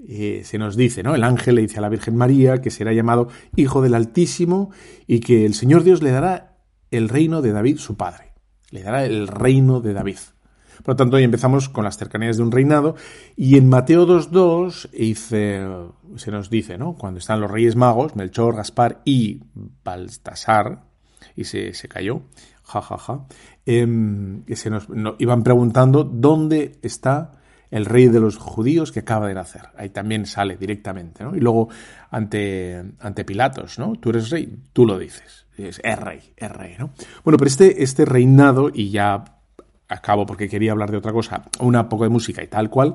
eh, se nos dice, ¿no? El ángel le dice a la Virgen María que será llamado Hijo del Altísimo y que el Señor Dios le dará el reino de David, su padre. Le dará el reino de David. Por lo tanto, hoy empezamos con las cercanías de un reinado y en Mateo 2.2 se nos dice, ¿no? Cuando están los reyes magos, Melchor, Gaspar y Baltasar, y se, se cayó, jajaja, ja, ja, eh, se nos iban preguntando dónde está el rey de los judíos que acaba de nacer. Ahí también sale directamente, ¿no? Y luego ante, ante Pilatos, ¿no? Tú eres rey, tú lo dices. Es, rey, rey, ¿no? Bueno, pero este, este reinado, y ya acabo porque quería hablar de otra cosa, una poco de música y tal cual,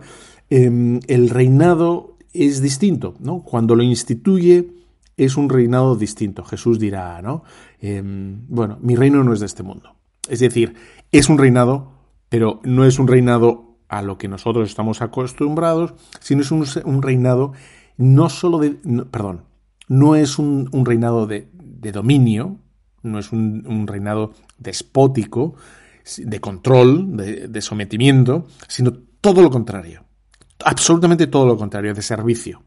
eh, el reinado es distinto, ¿no? Cuando lo instituye es un reinado distinto. Jesús dirá, ¿no? Eh, bueno, mi reino no es de este mundo. Es decir, es un reinado, pero no es un reinado a lo que nosotros estamos acostumbrados, sino es un, reinado no solo de, perdón, no es un, reinado de, dominio, no es un, reinado despótico, de control, de, de sometimiento, sino todo lo contrario, absolutamente todo lo contrario, de servicio.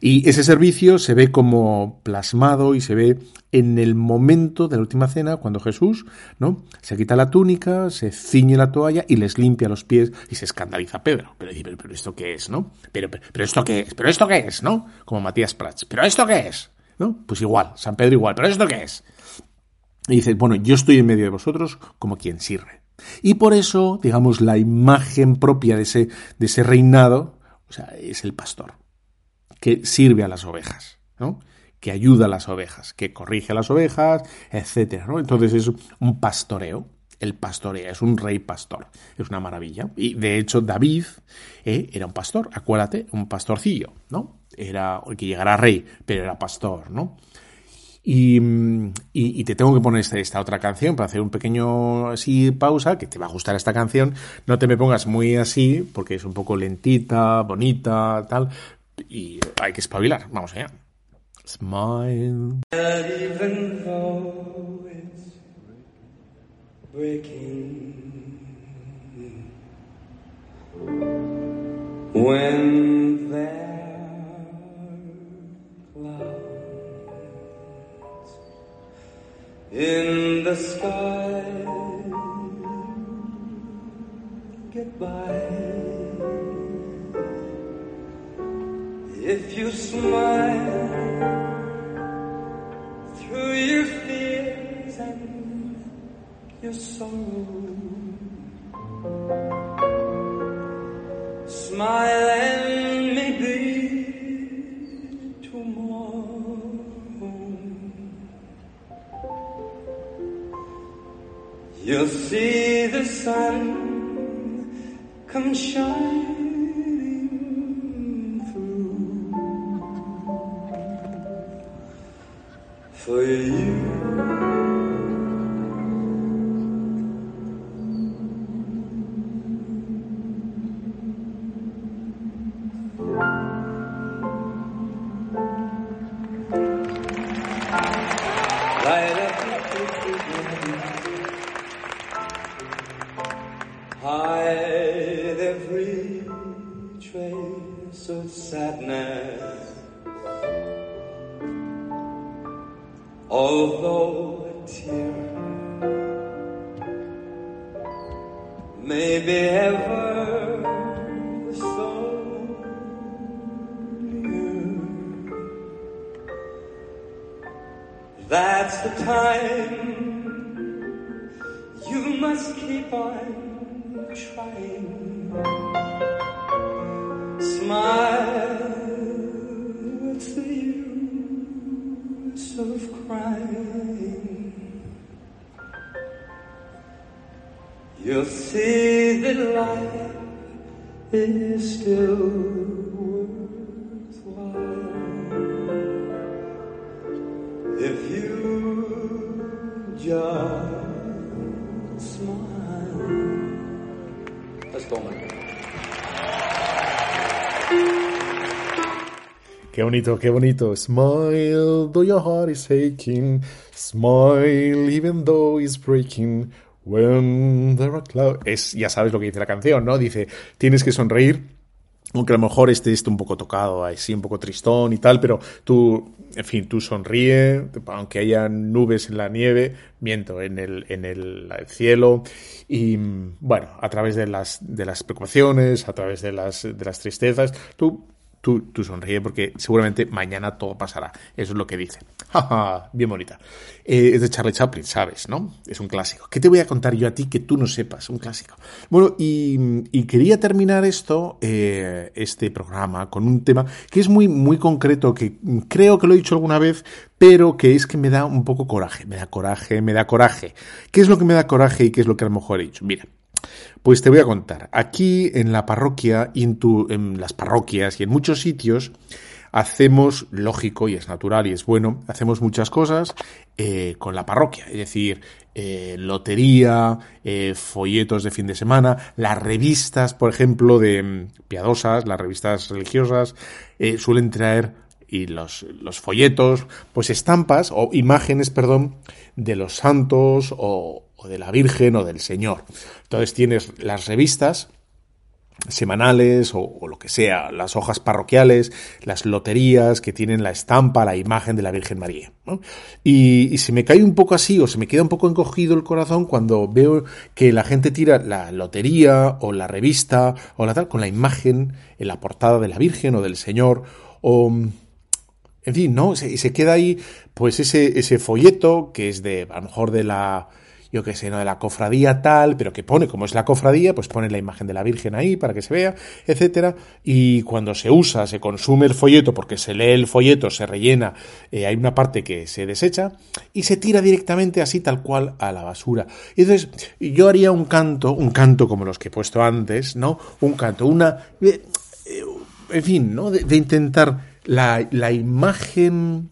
Y ese servicio se ve como plasmado y se ve en el momento de la última cena, cuando Jesús ¿no? se quita la túnica, se ciñe la toalla y les limpia los pies y se escandaliza Pedro. Pero dice, pero, esto qué es, ¿no? Pero, pero, esto qué es, pero esto qué es, ¿no? Como Matías Prats, pero esto qué es, ¿no? Pues igual, San Pedro igual, pero esto qué es. Y dice, bueno, yo estoy en medio de vosotros como quien sirve. Y por eso, digamos, la imagen propia de ese, de ese reinado, o sea, es el pastor que sirve a las ovejas, ¿no? que ayuda a las ovejas, que corrige a las ovejas, etcétera, ¿no? Entonces es un pastoreo. El pastoreo es un rey pastor, es una maravilla. Y de hecho David eh, era un pastor, acuérdate, un pastorcillo, ¿no? Era el que llegara rey, pero era pastor, ¿no? Y, y, te tengo que poner esta, esta, otra canción para hacer un pequeño así pausa, que te va a gustar esta canción. No te me pongas muy así, porque es un poco lentita, bonita, tal, y hay que espabilar. Vamos allá. Smile. When there in the sky. By If you smile through your fears and your sorrow, smile you'll see the sun come shine. for you. sadness. Although You'll see that life is still worthwhile if you just smile. Go, man. Qué bonito, qué bonito. Smile, though your heart is aching. Smile, even though it's breaking. When there are clouds. Es, ya sabes lo que dice la canción, ¿no? Dice, tienes que sonreír. Aunque a lo mejor esté, esté un poco tocado, así un poco tristón y tal, pero tú, en fin, tú sonríe, aunque haya nubes en la nieve, viento en el, en el, cielo, y bueno, a través de las, de las preocupaciones, a través de las, de las tristezas, tú Tú, tú, sonríe porque seguramente mañana todo pasará. Eso es lo que dice. Bien bonita. Eh, es de Charlie Chaplin, ¿sabes? ¿No? Es un clásico. ¿Qué te voy a contar yo a ti que tú no sepas? Un clásico. Bueno, y, quería terminar esto, eh, este programa, con un tema que es muy, muy concreto, que creo que lo he dicho alguna vez, pero que es que me da un poco coraje. Me da coraje, me da coraje. ¿Qué es lo que me da coraje y qué es lo que a lo mejor he dicho? Mira. Pues te voy a contar. Aquí en la parroquia en, las parroquias y en muchos sitios hacemos, lógico y es natural y es bueno, hacemos muchas cosas eh, con la parroquia. Es decir, eh, lotería, eh, folletos de fin de semana, las revistas, por ejemplo, de mm, piadosas, las revistas religiosas, eh, suelen traer y los folletos, pues estampas o imágenes, perdón, de los santos o, o de la Virgen o del Señor. Entonces tienes las revistas semanales o, lo que sea, las hojas parroquiales, las loterías que tienen la estampa, la imagen de la Virgen María. Y, y, se me cae un poco así o se me queda un poco encogido el corazón cuando veo que la gente tira la lotería o la revista o la tal con la imagen en la portada de la Virgen o del Señor o... En fin, ¿no? Se, se queda ahí, pues, ese, ese folleto que es de, a lo mejor de la, yo qué sé, ¿no? De la cofradía tal, pero que pone, como es la cofradía, pues pone la imagen de la Virgen ahí para que se vea, etcétera. Y cuando se usa, se consume el folleto, porque se lee el folleto, se rellena, eh, hay una parte que se desecha y se tira directamente así tal cual a la basura. Y entonces, yo haría un canto, un canto como los que he puesto antes, ¿no? Un canto, una. Eh, en fin, ¿no? De, de intentar la, la imagen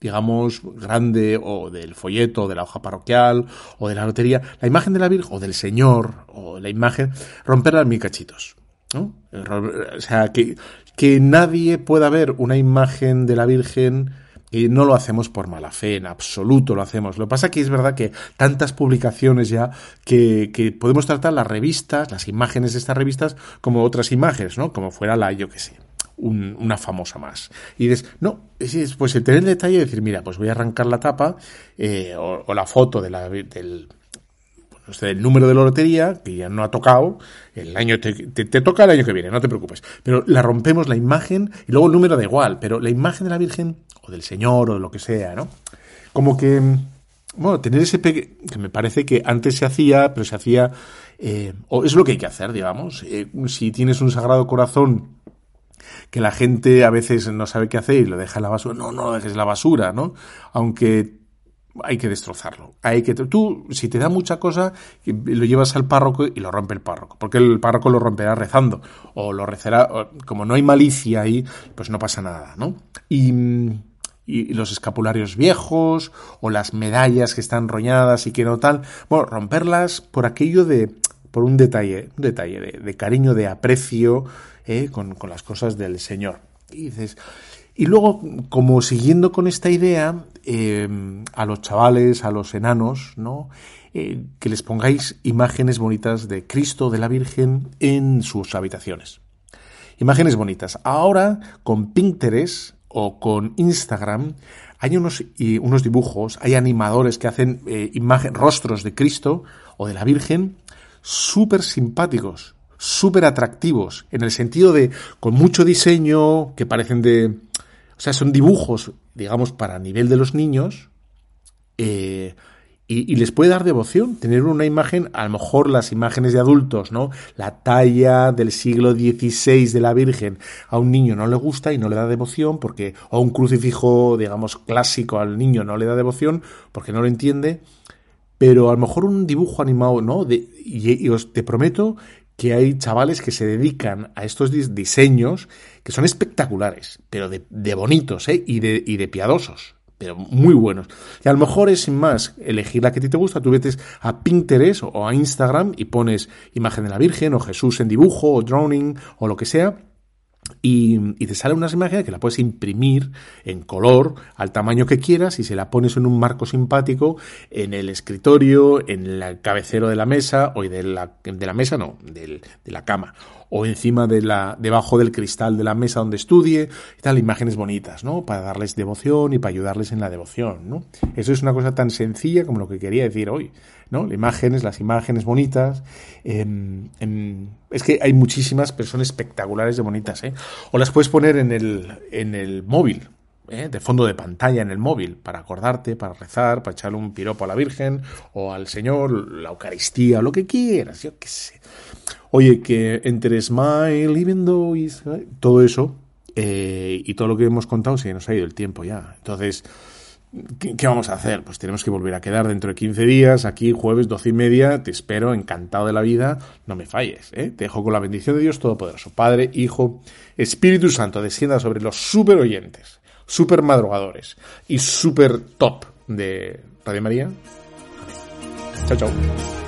digamos, grande, o del folleto, o de la hoja parroquial, o de la lotería, la imagen de la Virgen, o del Señor, o la imagen, romperla en mil cachitos. ¿no? O sea, que, que nadie pueda ver una imagen de la Virgen y no lo hacemos por mala fe, en absoluto lo hacemos. Lo que pasa que es verdad que tantas publicaciones ya que, que podemos tratar las revistas, las imágenes de estas revistas, como otras imágenes, ¿no? Como fuera la, yo qué sé, un, una famosa más. Y dices, no, es, pues el tener el detalle de decir, mira, pues voy a arrancar la tapa eh, o, la foto de la, del, pues número de la lotería, que ya no ha tocado, el año te, te, toca el año que viene, no te preocupes. Pero la rompemos la imagen y luego el número da igual, pero la imagen de la Virgen o del Señor o de lo que sea, ¿no? Como que, bueno, tener ese que me parece que antes se hacía, pero se hacía, eh, o es lo que hay que hacer, digamos. Eh, si tienes un sagrado corazón que la gente a veces no sabe qué hacer y lo deja en la basura. No, no lo dejes en la basura, ¿no? Aunque hay que destrozarlo. Hay que tú si te da mucha cosa lo llevas al párroco y lo rompe el párroco, porque el párroco lo romperá rezando o lo rezará como no hay malicia ahí, pues no pasa nada, ¿no? Y y los escapularios viejos o las medallas que están roñadas y que no tal, bueno, romperlas por aquello de por un detalle, un detalle de, de cariño, de aprecio eh, con, las cosas del Señor. Y dices, y luego, como siguiendo con esta idea, eh, a los chavales, a los enanos, ¿no? Eh, que les pongáis imágenes bonitas de Cristo, de la Virgen, en sus habitaciones. Imágenes bonitas. Ahora, con Pinterest o con Instagram, hay unos, y unos dibujos, hay animadores que hacen eh, rostros de Cristo o de la Virgen súper simpáticos, súper atractivos, en el sentido de con mucho diseño, que parecen de... O sea, son dibujos, digamos, para nivel de los niños, eh, y, les puede dar devoción tener una imagen, a lo mejor las imágenes de adultos, ¿no? La talla del siglo XVI de la Virgen a un niño no le gusta y no le da devoción porque, o un crucifijo, digamos, clásico al niño no le da devoción porque no lo entiende, pero a lo mejor un dibujo animado, ¿no? De, y, y os te prometo que hay chavales que se dedican a estos diseños que son espectaculares, pero de, bonitos, ¿eh? Y de, y de piadosos pero muy buenos. Y a lo mejor es sin más elegir la que a ti te gusta, tú vete a Pinterest o a Instagram y pones imagen de la Virgen o Jesús en dibujo o drawing o lo que sea. Y, y, te sale unas imágenes que la puedes imprimir en color al tamaño que quieras y se la pones en un marco simpático en el escritorio, en el cabecero de la mesa o de la, de la mesa no, del, de la cama o encima de la, debajo del cristal de la mesa donde estudie, y tal, imágenes bonitas, ¿no? Para darles devoción y para ayudarles en la devoción, ¿no? Eso es una cosa tan sencilla como lo que quería decir hoy, ¿no? Las imágenes, las imágenes bonitas, eh, eh, es que hay muchísimas, pero son espectaculares de bonitas, ¿eh? O las puedes poner en el, en el móvil, ¿eh? de fondo de pantalla en el móvil, para acordarte, para rezar, para echarle un piropo a la Virgen o al Señor, la Eucaristía, lo que quieras, yo qué sé. Oye, que entre Smile, Even Though todo eso eh, y todo lo que hemos contado se nos ha ido el tiempo ya. Entonces, ¿qué, ¿qué, vamos a hacer? Pues tenemos que volver a quedar dentro de 15 días, aquí jueves, doce y media. Te espero, encantado de la vida. No me falles, ¿eh? Te dejo con la bendición de Dios Todopoderoso, Padre, Hijo, Espíritu Santo, descienda sobre los super oyentes, super madrugadores y super top de Radio María. Chao, chao.